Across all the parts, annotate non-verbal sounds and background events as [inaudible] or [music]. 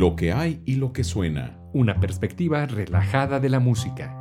Lo que hay y lo que suena. Una perspectiva relajada de la música.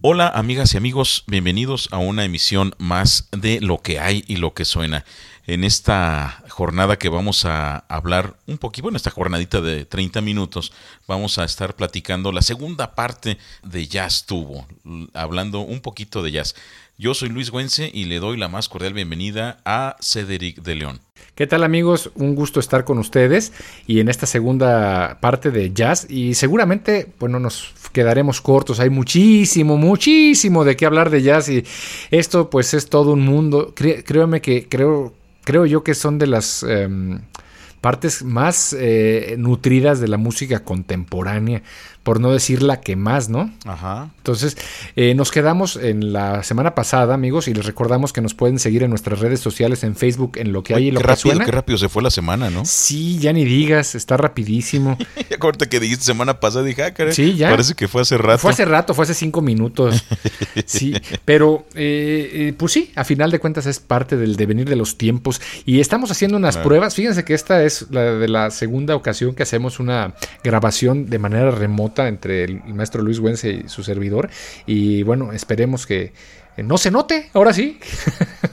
Hola amigas y amigos, bienvenidos a una emisión más de Lo que hay y lo que suena. En esta jornada que vamos a hablar un poquito, bueno, esta jornadita de 30 minutos, vamos a estar platicando la segunda parte de Jazz Tubo, hablando un poquito de jazz. Yo soy Luis Güense y le doy la más cordial bienvenida a Cedric de León. ¿Qué tal amigos? Un gusto estar con ustedes y en esta segunda parte de jazz y seguramente, bueno, nos quedaremos cortos, hay muchísimo, muchísimo de qué hablar de jazz y esto pues es todo un mundo, créeme que creo, creo yo que son de las... Em, partes más eh, nutridas de la música contemporánea, por no decir la que más, ¿no? Ajá. Entonces, eh, nos quedamos en la semana pasada, amigos, y les recordamos que nos pueden seguir en nuestras redes sociales, en Facebook, en lo que hay y lo qué rápido, suena. Qué rápido se fue la semana, ¿no? Sí, ya ni digas, está rapidísimo. [laughs] Acuérdate que dijiste semana pasada, dije, ah, caray, Sí, ya. Parece que fue hace rato. Fue hace rato, fue hace cinco minutos. [laughs] Sí, pero eh, eh, pues sí, a final de cuentas es parte del devenir de los tiempos. Y estamos haciendo unas Claro. pruebas. Fíjense que esta es la de la segunda ocasión que hacemos una grabación de manera remota entre el, maestro Luis Güense y su servidor. Y bueno, esperemos que eh, no se note, ahora sí.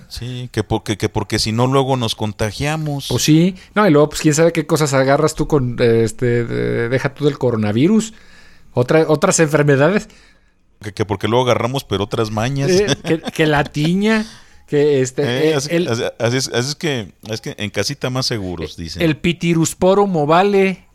Sí, que porque, que porque si no luego nos contagiamos. Pues sí. No, y luego, pues quién sabe qué cosas agarras tú con eh, este. de- deja tú del coronavirus. Otra, otras enfermedades. Que, que porque luego agarramos pero otras mañas. Eh, que, que la tiña. Que este. Eh, eh, así, el, así- así es, así es que es que en casita más seguros, dicen. el pitirusporum ovale.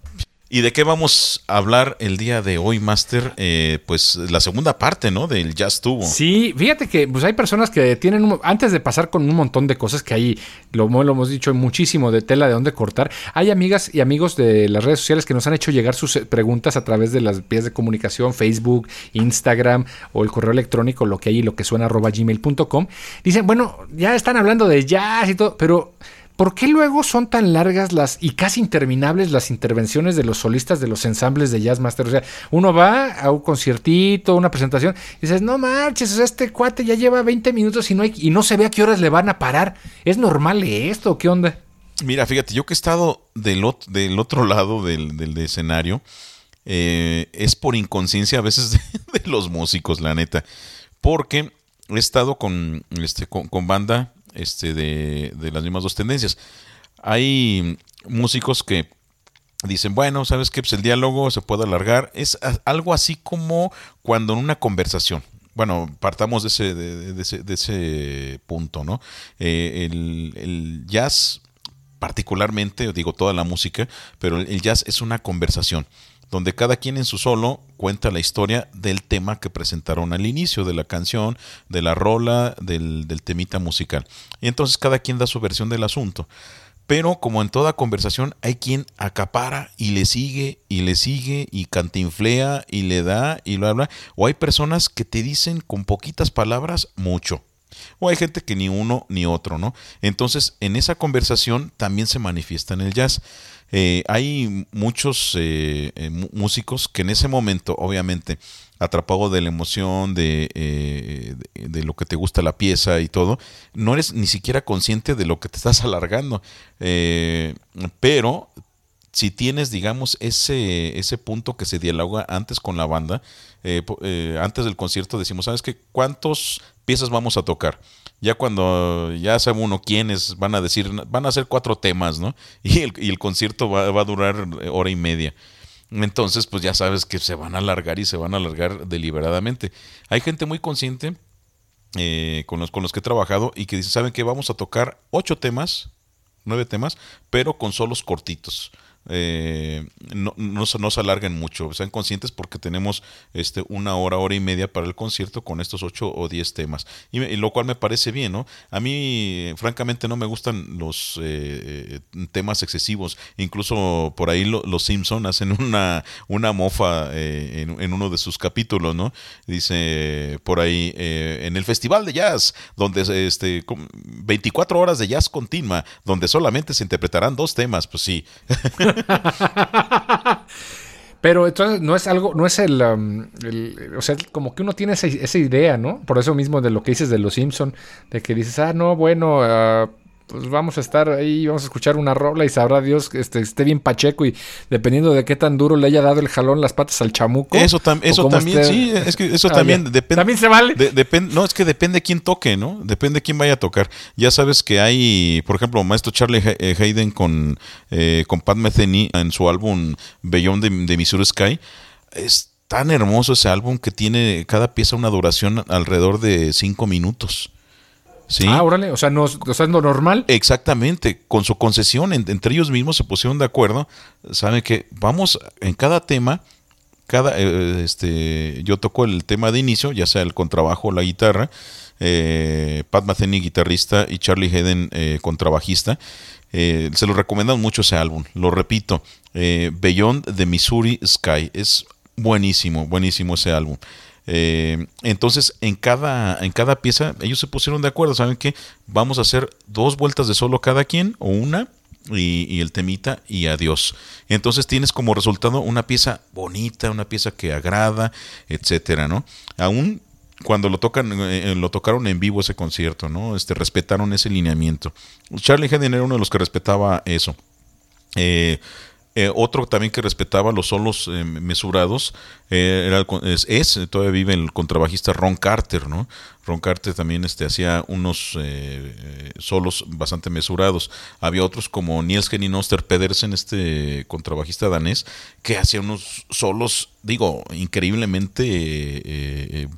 ¿Y de qué vamos a hablar el día de hoy, Master? Eh, pues la segunda parte, ¿no? Del Jazz Tubo. Sí, fíjate que pues hay personas que tienen, un- antes de pasar con un montón de cosas que hay, lo, lo hemos dicho, muchísimo de tela de dónde cortar, hay amigas y amigos de las redes sociales que nos han hecho llegar sus eh, preguntas a través de las vías de comunicación, Facebook, Instagram o el correo electrónico, lo que hay y lo que suena arroba gmail.com. Dicen, bueno, ya están hablando de jazz y todo, pero... ¿Por qué luego son tan largas las y casi interminables las intervenciones de los solistas de los ensambles de Jazz Master? O sea, uno va a un conciertito, una presentación, y dices, no marches, este cuate ya lleva 20 minutos y no, y no se ve a qué horas le van a parar. ¿Es normal esto? ¿Qué onda? Mira, fíjate, yo que he estado del, del otro lado del, del escenario, eh, es por inconsciencia a veces [laughs] de, los músicos, la neta. Porque he estado con, este, con banda este, de, de las mismas dos tendencias. Hay músicos que dicen, bueno, ¿sabes qué? Pues el diálogo se puede alargar. Es algo así como cuando en una conversación. Bueno, partamos de ese, de, de ese, de ese punto, ¿no? Eh, el, el jazz, particularmente, digo toda la música, pero el jazz es una conversación donde cada quien en su solo cuenta la historia del tema que presentaron al inicio de la canción, de la rola, del, del temita musical. Y entonces cada quien da su versión del asunto. Pero como en toda conversación hay quien acapara y le sigue y le sigue y cantinflea y le da y lo habla. O hay personas que te dicen con poquitas palabras mucho. O hay gente que ni uno ni otro, ¿no? Entonces, en esa conversación también se manifiesta en el jazz. Eh, hay muchos eh, eh, músicos que en ese momento, obviamente, atrapado de la emoción, de, de, lo que te gusta la pieza y todo, no eres ni siquiera consciente de lo que te estás [laughs] alargando. Pero si tienes, digamos, ese, ese punto que se dialoga antes con la banda, eh, eh, antes del concierto decimos, ¿sabes qué? ¿Cuántas piezas vamos a tocar? Ya cuando ya sabe uno quiénes van a decir, van a hacer cuatro temas, ¿no? [laughs] Y el, y el concierto va, va a durar eh, hora y media. Entonces, pues ya sabes que se van a alargar y se van a alargar deliberadamente. Hay gente muy consciente eh, con, los, con los que he trabajado y que dice, ¿saben qué? Vamos a tocar ocho temas, nueve temas, pero con solos cortitos. Eh, no, no, se- no se alarguen mucho, sean conscientes porque tenemos este, una hora, hora y media para el concierto con estos ocho o diez temas, y, y lo cual me parece bien, ¿no? A mí, francamente, no me gustan los eh, eh, temas excesivos, incluso por ahí lo- los Simpson hacen una, una mofa eh, en, en uno de sus capítulos, ¿no? Dice por ahí, en el Festival de Jazz, donde este, com- 24 horas de jazz continua, donde solamente se interpretarán dos temas, pues sí. [laughs] [laughs] Pero entonces no es algo, no es el, um, o sea, como que uno tiene esa, idea, ¿no? Por eso mismo de lo que dices de los Simpson, de que dices, ah, no, bueno, ah, pues vamos a estar ahí, vamos a escuchar una rola y sabrá Dios que este, esté bien pacheco y dependiendo de qué tan duro le haya dado el jalón las patas al chamuco. Eso, eso también, sí, es que eso ah, también depende. También se vale. no, es que depende quién toque, ¿no? Depende quién vaya a tocar. Ya sabes que hay, por ejemplo, maestro Charlie eh, Hayden con, eh, con Pat Metheny en su álbum Beyond de, de Missouri Sky. Es tan hermoso ese álbum que tiene cada pieza una duración alrededor de cinco minutos. ¿Sí? Ah, órale, o sea, no, o sea, lo normal. Exactamente, con su concesión, entre ellos mismos se pusieron de acuerdo, saben que vamos en cada tema, cada, eh, este, yo toco el tema de inicio, ya sea el contrabajo o la guitarra, eh, Pat Metheny guitarrista y Charlie Hayden eh, contrabajista, eh, se lo recomiendan mucho ese álbum, lo repito, Beyond the Missouri Sky, es buenísimo, buenísimo ese álbum. Eh, entonces, en cada, en cada pieza, ellos se pusieron de acuerdo. ¿Saben que Vamos a hacer dos vueltas de solo cada quien, o una, y, el temita, y adiós. Entonces tienes como resultado una pieza bonita, una pieza que agrada, etcétera, ¿no? Aún cuando lo tocan, eh, lo tocaron en vivo ese concierto, ¿no? Este, respetaron ese lineamiento. Charlie Hayden era uno de los que respetaba eso. Eh, eh, otro también que respetaba los solos eh, mesurados eh, era es, todavía vive el contrabajista Ron Carter, ¿no? Ron Carter también este, hacía unos solos bastante mesurados. Había otros como Niels Henning Oster Pedersen, este contrabajista danés, que hacía unos solos, digo, increíblemente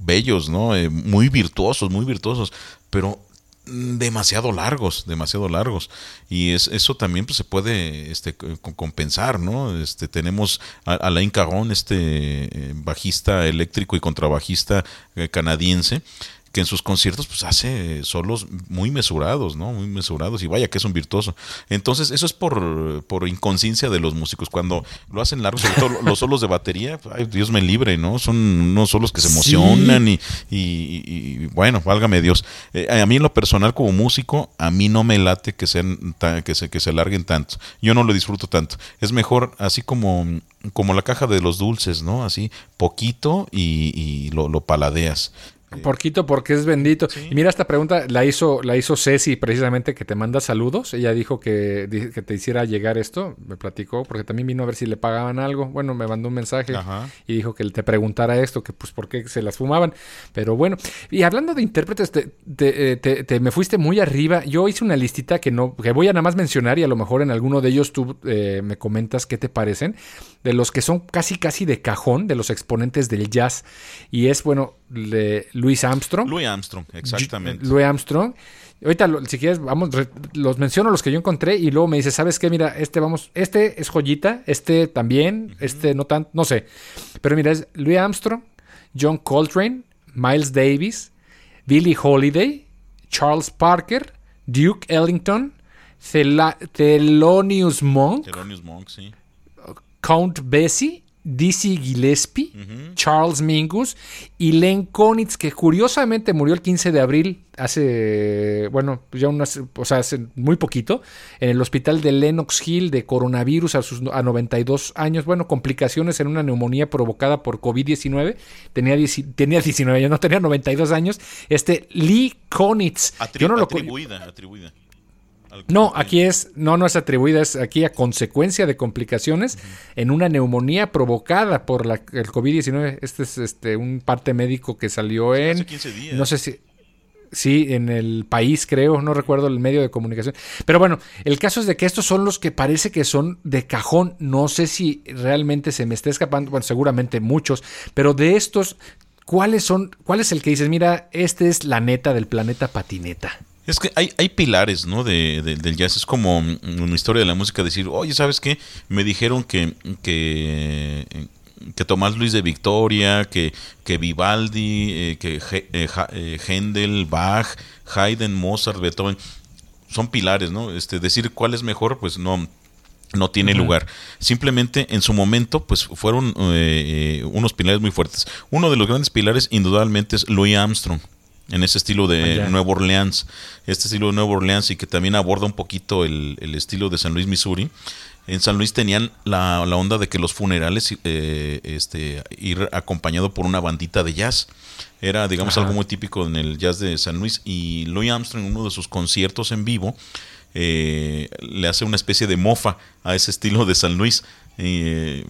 bellos, ¿no? muy virtuosos, muy virtuosos, pero demasiado largos, demasiado largos. Y es, eso también pues, se puede este, compensar, ¿no? Este, tenemos a Alain Caron, este eh, bajista eléctrico y contrabajista eh, canadiense, que en sus conciertos pues hace solos muy mesurados, ¿no? Muy mesurados y vaya que es un virtuoso. Entonces, eso es por, por inconsciencia de los músicos. Cuando lo hacen largos, sobre todo los solos de batería, ay, Dios me libre, ¿no? Son unos solos que se emocionan y, y, bueno, válgame Dios. Eh, a mí en lo personal como músico, a mí no me late que sean que se que se alarguen tanto. Yo no lo disfruto tanto. Es mejor así como como la caja de los dulces, ¿no? Así poquito y, y lo, lo paladeas. Porquito porque es bendito. Y mira, esta pregunta la hizo, la hizo Ceci precisamente que te manda saludos. Ella dijo que, que, te hiciera llegar esto, me platicó, porque también vino a ver si le pagaban algo. Bueno, me mandó un mensaje y dijo que te preguntara esto, que pues por qué se las fumaban. Pero bueno, y hablando de intérpretes, te, te, te, me fuiste muy arriba. Yo hice una listita que no, que voy a nada más mencionar y a lo mejor en alguno de ellos tú eh, me comentas qué te parecen. De los que son casi casi de cajón, de los exponentes del jazz. Y es bueno, de Louis Armstrong. Louis Armstrong, exactamente. Louis Armstrong. Ahorita, si quieres, vamos, los menciono los que yo encontré y luego me dice, ¿sabes qué? Mira, este vamos, este es joyita, este también, este no tanto, no sé. Pero mira, es Louis Armstrong, John Coltrane, Miles Davis, Billie Holiday, Charles Parker, Duke Ellington, Thelonious Monk, Thelonious Monk sí. Count Basie, Dizzy Gillespie, Charles Mingus y Len Konitz, que curiosamente murió el 15 de abril, hace, bueno, ya unas, o sea, hace muy poquito, en el hospital de Lenox Hill de coronavirus a sus a 92 años, bueno, complicaciones en una neumonía provocada por COVID-19, tenía, tenía 19 años, no tenía 92 años, este Lee Konitz. yo no lo atribuida, atribuida. No, aquí es, no, no es atribuida, es aquí a consecuencia de complicaciones en una neumonía provocada por la, el COVID-19. Este es este, un parte médico que salió en... No sé si... Sí, en el país creo, no recuerdo el medio de comunicación. Pero bueno, el caso es de que estos son los que parece que son de cajón. No sé si realmente se me está escapando, bueno, seguramente muchos, pero de estos, ¿cuáles son, cuál es el que dices, mira, este es la neta del planeta patineta? Es que hay, hay pilares, ¿no? De, del jazz. Es como una historia de la música decir, oye, ¿sabes qué? Me dijeron que, que, que Tomás Luis de Victoria, que, que Vivaldi, eh, que Händel, eh, Bach, Haydn, Mozart, Beethoven, son pilares, ¿no? Este, decir cuál es mejor, pues no, no tiene lugar. Simplemente en su momento, pues fueron eh, unos pilares muy fuertes. Uno de los grandes pilares, indudablemente, es Louis Armstrong. En ese estilo de Ah. Nueva Orleans, este estilo de Nueva Orleans y que también aborda un poquito el, el estilo de San Luis, Missouri. En San Luis tenían la, la onda de que los funerales eh, este, ir acompañado por una bandita de jazz. Era, digamos, Ajá. algo muy típico en el jazz de San Luis. Y Louis Armstrong, en uno de sus conciertos en vivo, eh, le hace una especie de mofa a ese estilo de San Luis. Eh,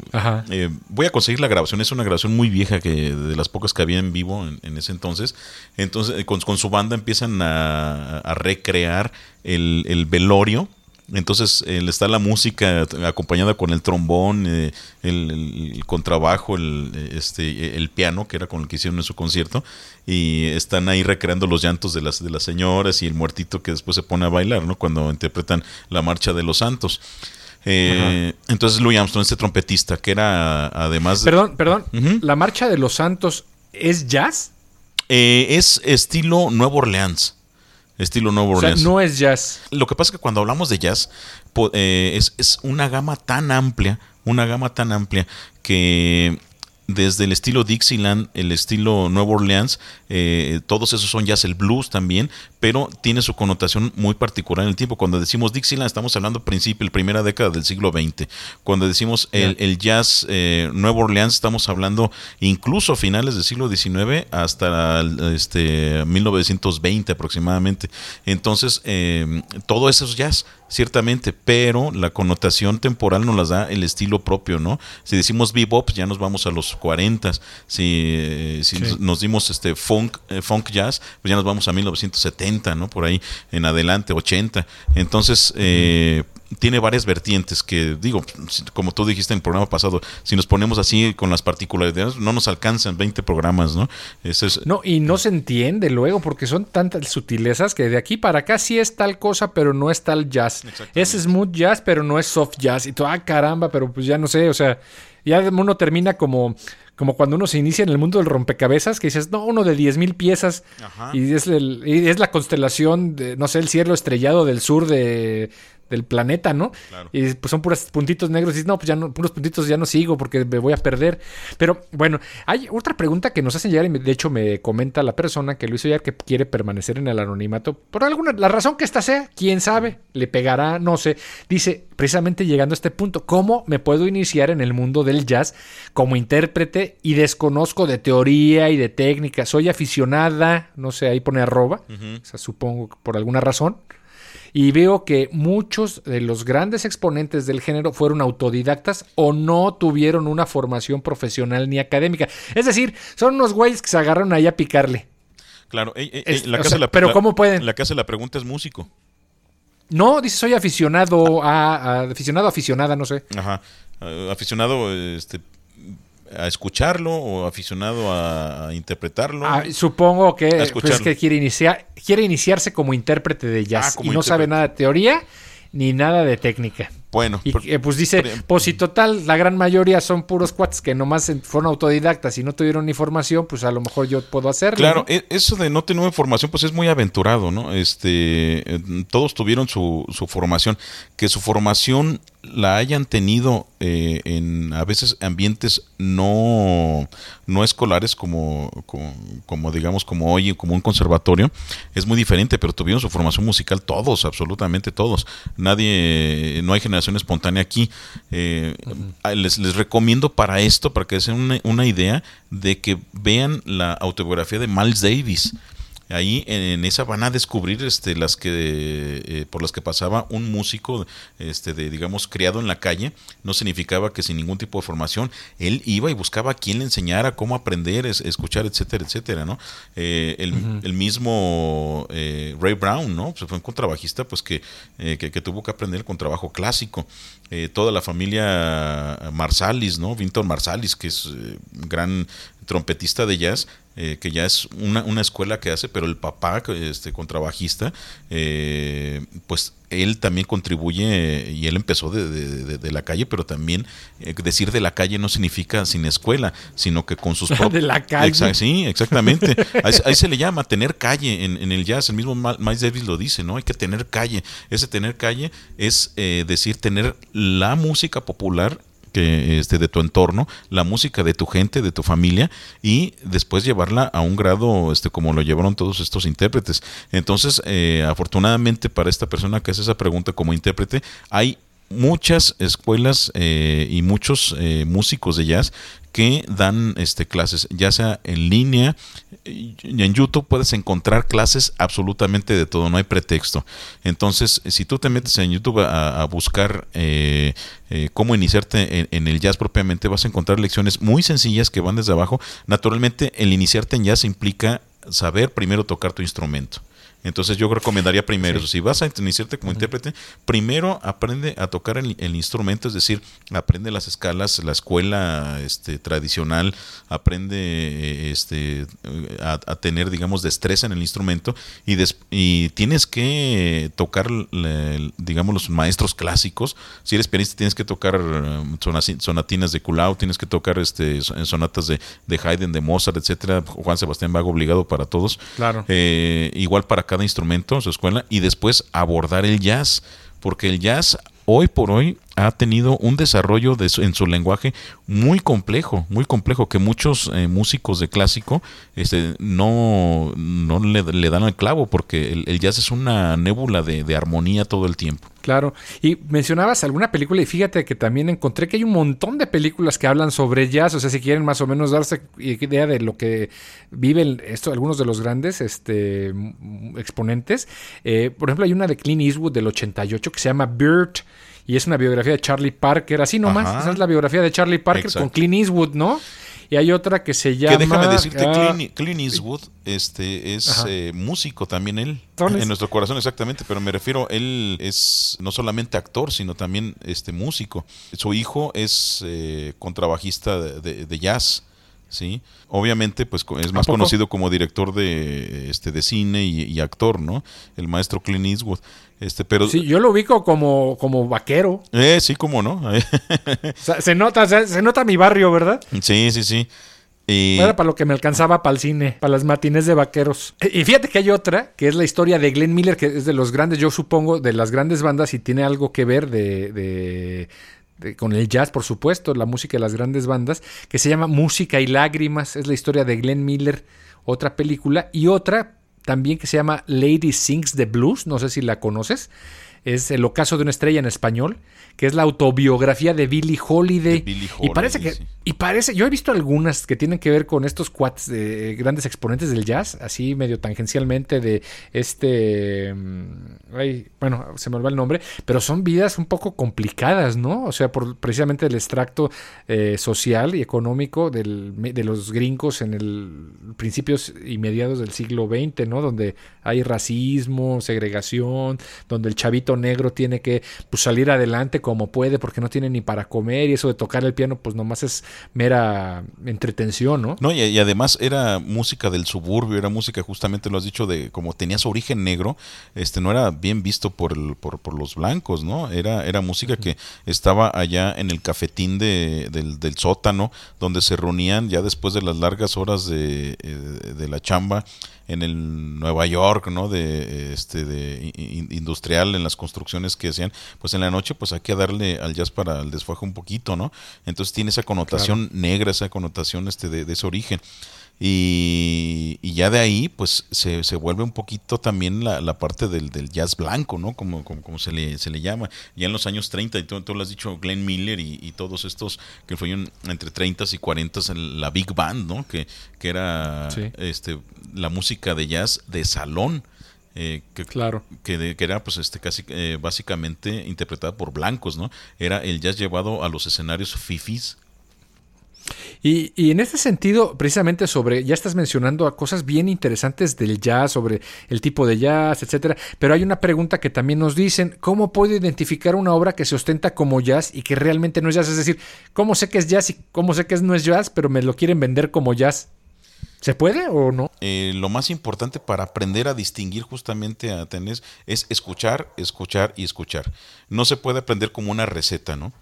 eh, voy a conseguir la grabación, es una grabación muy vieja que de las pocas que había en vivo en, en ese entonces. Entonces, eh, con, con su banda empiezan a, a recrear el, el velorio. Entonces eh, está la música acompañada con el trombón, eh, el, el- el contrabajo, el, eh, este, el piano, que era con el que hicieron en su concierto, y están ahí recreando los llantos de las, de las señoras y el muertito que después se pone a bailar, ¿no? Cuando interpretan la marcha de los santos. Eh, entonces Louis Armstrong, este trompetista, que era además de- Perdón, perdón. ¿La marcha de los santos es jazz? Eh, es estilo Nueva Orleans. Estilo Nueva O sea, Orleans. no es jazz. Lo que pasa es que cuando hablamos de jazz, eh, es, es una gama tan amplia, una gama tan amplia que desde el estilo Dixieland, el estilo Nueva Orleans, eh, todos esos son jazz, el blues también, pero tiene su connotación muy particular en el tiempo. Cuando decimos Dixieland, estamos hablando principio, la primera década del siglo XX. Cuando decimos el, el jazz eh, Nueva Orleans, estamos hablando incluso a finales del siglo XIX hasta el, este 1920 aproximadamente. Entonces, eh, todo eso es jazz, ciertamente, pero la connotación temporal nos las da el estilo propio, ¿no? Si decimos bebop, ya nos vamos a los 40. Si, eh, si Sí. nos, nos dimos este funk, eh, funk jazz, pues ya nos vamos a 1970, ¿no? Por ahí en adelante, 80. Entonces, eh, tiene varias vertientes que, digo, como tú dijiste en el programa pasado, si nos ponemos así con las particularidades, no nos alcanzan 20 programas, ¿no? Eso es, No, y no se entiende luego porque son tantas sutilezas que de aquí para acá sí es tal cosa, pero no es tal jazz. Es smooth jazz, pero no es soft jazz. Y tú, ah, caramba, pero pues ya no sé, o sea, ya uno termina como, como cuando uno se inicia en el mundo del rompecabezas, que dices, no, uno de 10 mil piezas Ajá. y es, el- y es la constelación, de, no sé, el cielo estrellado del sur de, del planeta, ¿no? Claro. Y pues son puros puntitos negros y dices, no, pues ya no, puros puntitos ya no sigo porque me voy a perder. Pero bueno, hay otra pregunta que nos hacen llegar y de hecho me comenta la persona que lo hizo que quiere permanecer en el anonimato. Por alguna, la razón que esta sea, quién sabe, le pegará, no sé. Dice, precisamente llegando a este punto, ¿cómo me puedo iniciar en el mundo del jazz como intérprete y desconozco de teoría y de técnica? Soy aficionada, no sé, ahí pone arroba, o sea, supongo que por alguna razón. Y veo que muchos de los grandes exponentes del género fueron autodidactas o no tuvieron una formación profesional ni académica. Es decir, son unos güeyes que se agarraron ahí a picarle. Claro, ey, ey, Es- ey, la o que sea, hace la- pero la- ¿cómo pueden? La que hace la pregunta es músico. No, dice soy aficionado a, a- aficionado, aficionada, no sé. Ajá. Eh, aficionado este, a escucharlo o aficionado a, a interpretarlo. Ah, supongo que, pues, que quiere iniciar, quiere iniciarse como intérprete de jazz Ah, y no sabe nada de teoría ni nada de técnica. Bueno, Y por- eh, pues dice, por- pues si total, la gran mayoría son puros cuates que nomás fueron autodidactas y no tuvieron ni formación, pues a lo mejor yo puedo hacerlo. Claro, ¿no? e- eso de no tener información, pues es muy aventurado, ¿no? Este, eh, todos tuvieron su, su formación, que su formación la hayan tenido eh, en a veces ambientes no, no escolares como, como, digamos como hoy, como un conservatorio, es muy diferente, pero tuvieron su formación musical todos, absolutamente todos. Nadie, no hay generación espontánea aquí. Eh, les, les recomiendo para esto, para que se una, una idea de que vean la autobiografía de Miles Davis. Ahí en esa van a descubrir este, las que eh, por las que pasaba un músico, este, de digamos criado en la calle, no significaba que sin ningún tipo de formación él iba y buscaba a quien le enseñara cómo aprender, es- escuchar, etcétera, etcétera, ¿no? Eh, el, el mismo eh, Ray Brown, ¿no? Pues fue un contrabajista, pues que, que, que tuvo que aprender el contrabajo clásico. Toda la familia Marsalis, ¿no? Vinton Marsalis, que es un gran trompetista de jazz, eh, que ya es una, una escuela que hace, pero el papá, este contrabajista, eh, pues él también contribuye y él empezó de, de- de- de la calle, pero también eh, decir de la calle no significa sin escuela, sino que con sus [laughs] prop- De la calle. Exa- sí, exactamente. [laughs] Ahí, ahí se le llama tener calle en, en el jazz. El mismo Miles Davis lo dice, ¿no? Hay que tener calle. Ese tener calle es eh, decir tener la música popular que este de tu entorno, la música de tu gente, de tu familia y después llevarla a un grado este como lo llevaron todos estos intérpretes. Entonces, eh, afortunadamente para esta persona que hace esa pregunta como intérprete, hay muchas escuelas eh, y muchos eh, músicos de jazz que dan este, clases, ya sea en línea, en YouTube puedes encontrar clases absolutamente de todo, no hay pretexto. Entonces, si tú te metes en YouTube a, buscar eh, cómo iniciarte en, el jazz propiamente, vas a encontrar lecciones muy sencillas que van desde abajo. Naturalmente, el iniciarte en jazz implica saber primero tocar tu instrumento. Entonces yo recomendaría primero, si vas a iniciarte como intérprete, primero aprende a tocar el, instrumento, es decir, aprende las escalas, la escuela este, tradicional, aprende eh, este, a, tener, digamos, destreza en el instrumento y, y tienes que tocar, digamos, los maestros clásicos. Si eres pianista tienes que tocar um, sonatinas de Kulau, tienes que tocar este, sonatas de, de Haydn, de Mozart, etcétera. Juan Sebastián Vago obligado para todos. Claro. Eh, igual para cada instrumento en su escuela y después abordar el jazz, porque el jazz hoy por hoy ha tenido un desarrollo de en su lenguaje muy complejo, muy complejo, que muchos eh, músicos de clásico este, no, no le, dan el clavo, porque el, jazz es una nébula de, armonía todo el tiempo. Claro, y mencionabas alguna película y fíjate que también encontré que hay un montón de películas que hablan sobre jazz, o sea, si quieren más o menos darse idea de lo que viven esto, algunos de los grandes este, exponentes. Eh, por ejemplo, hay una de Clint Eastwood del 88 que se llama Bird y es una biografía de Charlie Parker, así nomás. Esa es la biografía de Charlie Parker con Clint Eastwood, ¿no? Y hay otra que se llama. Que déjame decirte, ah, Clint, Eastwood este, es eh, músico también él. En nuestro corazón, exactamente. Pero me refiero, él es no solamente actor, sino también este músico. Su hijo es eh, contrabajista de, jazz. ¿Sí? Obviamente, pues es más conocido como director de, este, de cine y, y, actor, ¿no? El maestro Clint Eastwood. Este, pero... Sí, yo lo ubico como, como vaquero. Eh, sí, como no. [laughs] se nota, se, nota mi barrio, ¿verdad? Sí, sí, sí. Y... Era para lo que me alcanzaba para el cine, para las matines de vaqueros. Y fíjate que hay otra, que es la historia de Glenn Miller, que es de los grandes, yo supongo, de las grandes bandas y tiene algo que ver de, de, con el jazz, por supuesto, la música de las grandes bandas, que se llama Música y Lágrimas. Es la historia de Glenn Miller, otra película. Y otra, también que se llama Lady Sings the Blues, no sé si la conoces, es El ocaso de una estrella en español, que es la autobiografía de Billie Holiday. y parece que, y parece, yo he visto algunas que tienen que ver con estos cuates de grandes exponentes del jazz, así medio tangencialmente de este, mm, ay, bueno, se me olvidó el nombre, pero son vidas un poco complicadas, ¿no? O sea, por precisamente el extracto eh, social y económico del, de los gringos en el principios y mediados del siglo XX, ¿no? Donde hay racismo, segregación, donde el chavito negro tiene que pues, salir adelante como puede porque no tiene ni para comer y eso de tocar el piano pues nomás es mera entretención, ¿no? No, y, además era música del suburbio, era música justamente lo has dicho de como tenía su origen negro, este no era bien visto por, el, por, por, los blancos, ¿no? Era, era música que estaba allá en el cafetín de, del, del, sótano donde se reunían ya después de las largas horas de, eh, de la chamba en el Nueva York, ¿no? De este de industrial en las construcciones que hacían, pues en la noche pues hay que darle al jazz para el desfajo un poquito, ¿no? Entonces tiene esa connotación negra, esa connotación este de, de ese origen. Y, ya de ahí, pues se, se vuelve un poquito también la, la parte del, del, jazz blanco, ¿no? Como, como, se, le, se le llama. Ya en los años 30, y tú, tú lo has dicho, Glenn Miller y, todos estos que fueron entre 30 y 40 en la Big Band, ¿no? Que, que era este, la música de jazz de salón. Eh, que, claro. que, que, era pues este casi eh, básicamente interpretada por blancos, ¿no? Era el jazz llevado a los escenarios fifis y, en este sentido, precisamente sobre, ya estás mencionando cosas bien interesantes del jazz, sobre el tipo de jazz, etcétera, pero hay una pregunta que también nos dicen, ¿cómo puedo identificar una obra que se ostenta como jazz y que realmente no es jazz? Es decir, ¿cómo sé que es jazz y cómo sé que no es jazz, pero me lo quieren vender como jazz? ¿Se puede o no? Eh, lo más importante para aprender a distinguir justamente a tener es escuchar, escuchar y escuchar. No se puede aprender como una receta, ¿no?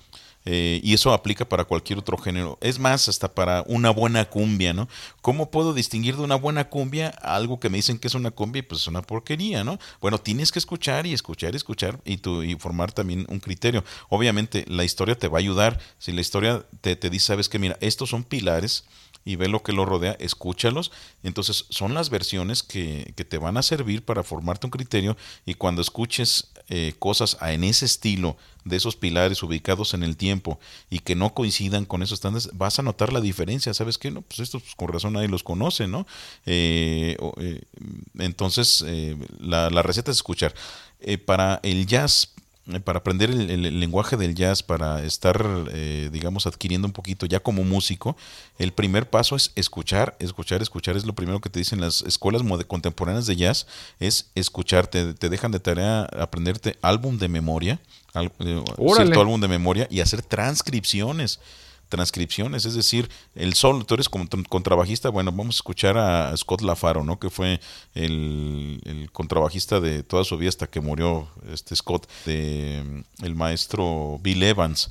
Eh, y eso aplica para cualquier otro género. Es más, hasta para una buena cumbia, ¿no? ¿Cómo puedo distinguir de una buena cumbia algo que me dicen que es una cumbia y pues es una porquería, ¿no? Bueno, tienes que escuchar y escuchar y escuchar y, tu, y formar también un criterio. Obviamente, la historia te va a ayudar. Si la historia te, te dice, sabes que mira, estos son pilares y ve lo que lo rodea, escúchalos. Entonces son las versiones que, que te van a servir para formarte un criterio y cuando escuches eh, cosas en ese estilo de esos pilares ubicados en el tiempo y que no coincidan con esos estándares, vas a notar la diferencia. ¿Sabes qué? No, pues estos pues, con razón nadie los conoce, ¿no? Eh, eh, entonces, la, la, receta es escuchar. para el jazz, eh, para aprender el, lenguaje del jazz, para estar, eh, digamos, adquiriendo un poquito ya como músico, el primer paso es escuchar, escuchar, escuchar. Es lo primero que te dicen las escuelas contemporáneas de jazz, es escuchar. Te, dejan de tarea aprenderte álbum de memoria, eh, cierto álbum de memoria y hacer transcripciones transcripciones, es decir, el sol, tú eres contrabajista, bueno, vamos a escuchar a Scott Lafaro, ¿no? Que fue el, contrabajista de toda su vida hasta que murió este Scott, de, el maestro Bill Evans.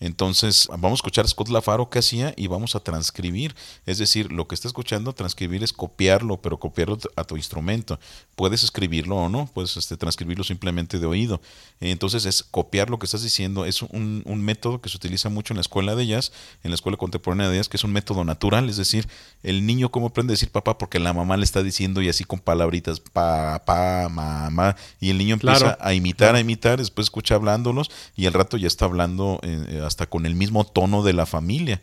Entonces, vamos a escuchar a Scott Lafaro que hacía y vamos a transcribir. Es decir, lo que está escuchando, transcribir es copiarlo, pero copiarlo a tu instrumento. Puedes escribirlo o no, puedes este, transcribirlo simplemente de oído. Entonces, es copiar lo que estás diciendo. Es un, método que se utiliza mucho en la escuela de jazz, en la escuela contemporánea de jazz, que es un método natural. Es decir, el niño, ¿cómo aprende a decir papá? Porque la mamá le está diciendo y así con palabritas, papá, mamá. Y el niño empieza a imitar, a imitar, después escucha hablándolos y al rato ya está hablando. Eh, hasta con el mismo tono de la familia.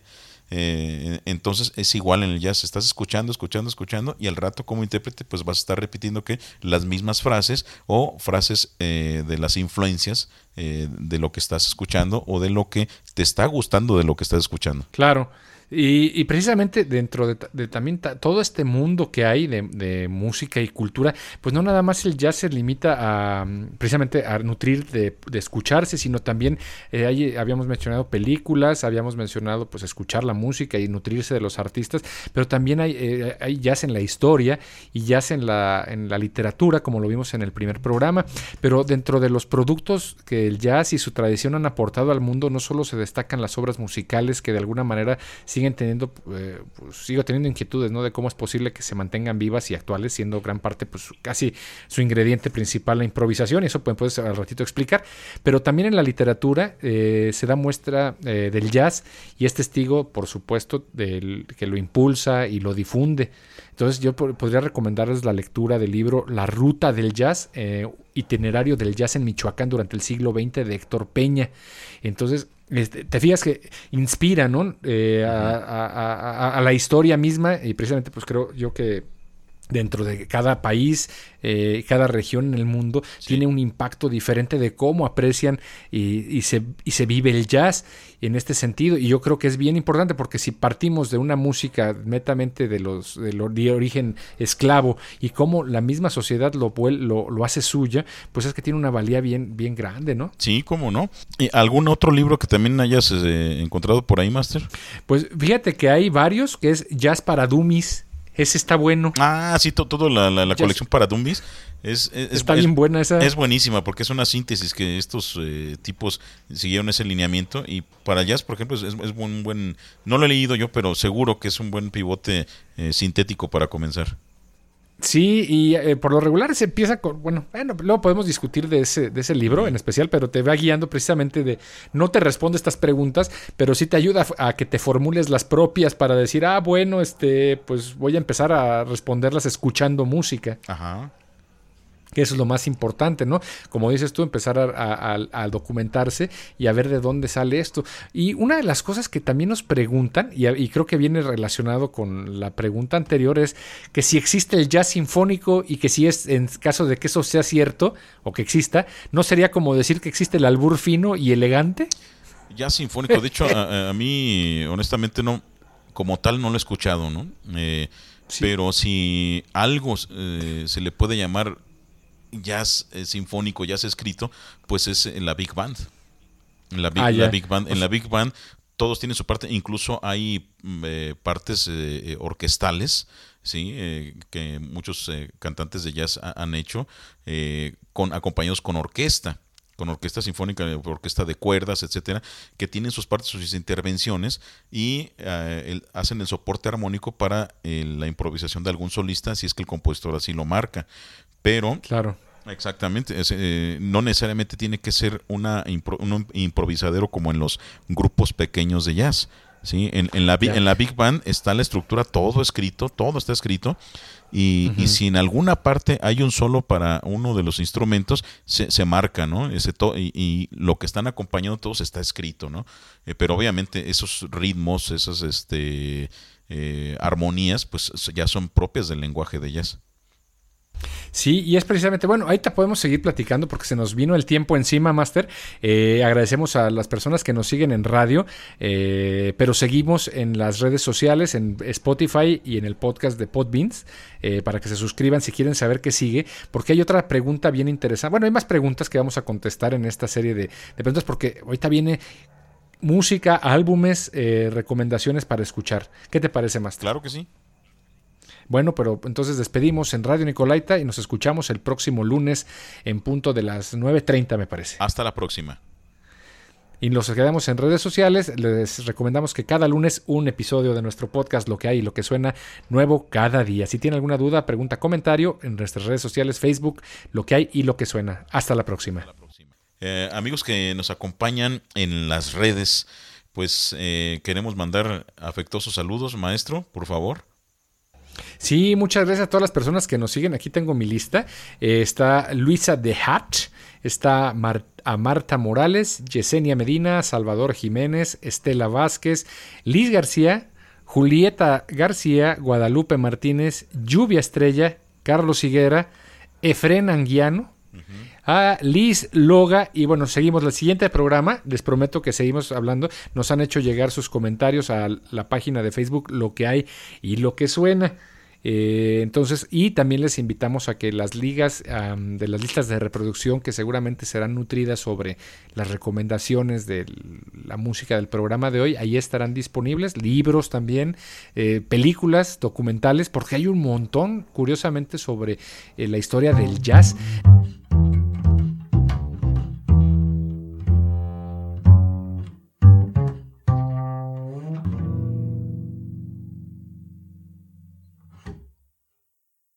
Eh, entonces es igual en el jazz, estás escuchando, escuchando, escuchando y al rato como intérprete pues vas a estar repitiendo que las mismas frases o frases eh, de las influencias eh, de lo que estás escuchando o de lo que te está gustando de lo que estás escuchando. Claro. Y, precisamente dentro de, también todo este mundo que hay de, música y cultura, pues no nada más el jazz se limita a precisamente a nutrir de, escucharse, sino también eh, habíamos mencionado películas, habíamos mencionado pues escuchar la música y nutrirse de los artistas, pero también hay, eh, hay jazz en la historia y jazz en la, en la literatura, como lo vimos en el primer programa, pero dentro de los productos que el jazz y su tradición han aportado al mundo, no solo se destacan las obras musicales que de alguna manera siguen teniendo, eh, pues, sigo teniendo inquietudes, ¿no? De cómo es posible que se mantengan vivas y actuales, siendo gran parte, pues casi su ingrediente principal la improvisación, y eso pues, puedes al ratito explicar. Pero también en la literatura eh, se da muestra eh, del jazz y es testigo, por supuesto, del que lo impulsa y lo difunde. Entonces yo podría recomendarles la lectura del libro La Ruta del Jazz, itinerario del jazz en Michoacán durante el siglo XX de Héctor Peña. Entonces, este, te fijas que inspira ¿no? Eh, a, la historia misma y precisamente pues creo yo que dentro de cada país, eh, cada región en el mundo, tiene un impacto diferente de cómo aprecian y, se, y, se, vive el jazz en este sentido. Y yo creo que es bien importante porque si partimos de una música netamente de los de, origen esclavo y cómo la misma sociedad lo, lo, lo, hace suya, pues es que tiene una valía bien, bien grande, ¿no? Sí, cómo no. ¿Y ¿Algún otro libro que también hayas eh, encontrado por ahí, Master? Pues fíjate que hay varios, que es Jazz para Dummies ese está bueno. Ah, sí, todo, la, la, colección para Dummies. Es, está bien buena esa. Es buenísima porque es una síntesis que estos eh, tipos siguieron ese lineamiento y para jazz, por ejemplo, es, es un buen, no lo he leído yo, pero seguro que es un buen pivote eh, sintético para comenzar. Sí, y eh, por lo regular se empieza con, bueno, bueno, luego podemos discutir de ese, de ese libro en especial, pero te va guiando precisamente de, no te responde estas preguntas, pero sí te ayuda a, que te formules las propias para decir, ah, bueno, este, pues voy a empezar a responderlas escuchando música. Ajá que eso es lo más importante, ¿no? Como dices tú, empezar a, documentarse y a ver de dónde sale esto. Y una de las cosas que también nos preguntan, y, creo que viene relacionado con la pregunta anterior, es que si existe el jazz sinfónico y que si es, en caso de que eso sea cierto o que exista, ¿no sería como decir que existe el albur fino y elegante? Jazz sinfónico, de hecho, a, mí, honestamente, no, como tal, no lo he escuchado, ¿no? Eh, pero si algo eh, se le puede llamar jazz eh, sinfónico, jazz escrito, pues es en la Big Band. En la Big, ah, big Band, en la Big Band todos tienen su parte, incluso hay mm, eh, partes eh, orquestales, sí, que muchos cantantes de jazz han hecho con acompañados con orquesta. Con orquesta sinfónica, orquesta de cuerdas, etcétera, que tienen sus partes, sus intervenciones y eh, hacen el soporte armónico para eh, la improvisación de algún solista, si es que el compositor así lo marca. Pero claro. Exactamente, eh, no necesariamente tiene que ser una un improvisadero como en los grupos pequeños de jazz. ¿Sí? En, en, la, en la Big Band está la estructura, todo escrito, todo está escrito. Y, y, si en alguna parte hay un solo para uno de los instrumentos, se, se marca, ¿no? Ese y, y, lo que están acompañando todos está escrito, ¿no? Eh, pero obviamente esos ritmos, esas este, eh, armonías, pues ya son propias del lenguaje de jazz. Sí, y es precisamente, bueno, ahí te podemos seguir platicando porque se nos vino el tiempo encima, Master. Eh, agradecemos a las personas que nos siguen en radio, eh, pero seguimos en las redes sociales, en Spotify y en el podcast de Podbeans, eh, para que se suscriban si quieren saber qué sigue, porque hay otra pregunta bien interesante. Bueno, hay más preguntas que vamos a contestar en esta serie de, de preguntas porque ahorita viene música, álbumes, recomendaciones para escuchar. ¿Qué te parece, Master? Claro que sí. Bueno, pero entonces despedimos en Radio Nicolaita y nos escuchamos el próximo lunes en punto de las 9.30 me parece. Hasta la próxima. Y nos quedamos en redes sociales. Les recomendamos que cada lunes un episodio de nuestro podcast, lo que hay y lo que suena nuevo cada día. Si tiene alguna duda, pregunta, comentario en nuestras redes sociales, Facebook, lo que hay y lo que suena. Hasta la próxima. Eh, amigos que nos acompañan en las redes, pues eh, queremos mandar afectuosos saludos, maestro, por favor. Sí, muchas gracias a todas las personas que nos siguen. Aquí tengo mi lista. Eh, está Luisa de Hatch, está a Marta Morales, Yesenia Medina, Salvador Jiménez, Estela Vázquez, Liz García, Julieta García, Guadalupe Martínez, Lluvia Estrella, Carlos Higuera, Efren Anguiano, a Liz Loga. Y bueno, seguimos el siguiente programa. Les prometo que seguimos hablando. Nos han hecho llegar sus comentarios a la página de Facebook, lo que hay y lo que suena. Eh, entonces, y también les invitamos a que las ligas de las listas de reproducción que seguramente serán nutridas sobre las recomendaciones de la música del programa de hoy, ahí estarán disponibles, libros también, eh, películas, documentales, porque hay un montón, curiosamente, sobre eh, la historia del jazz.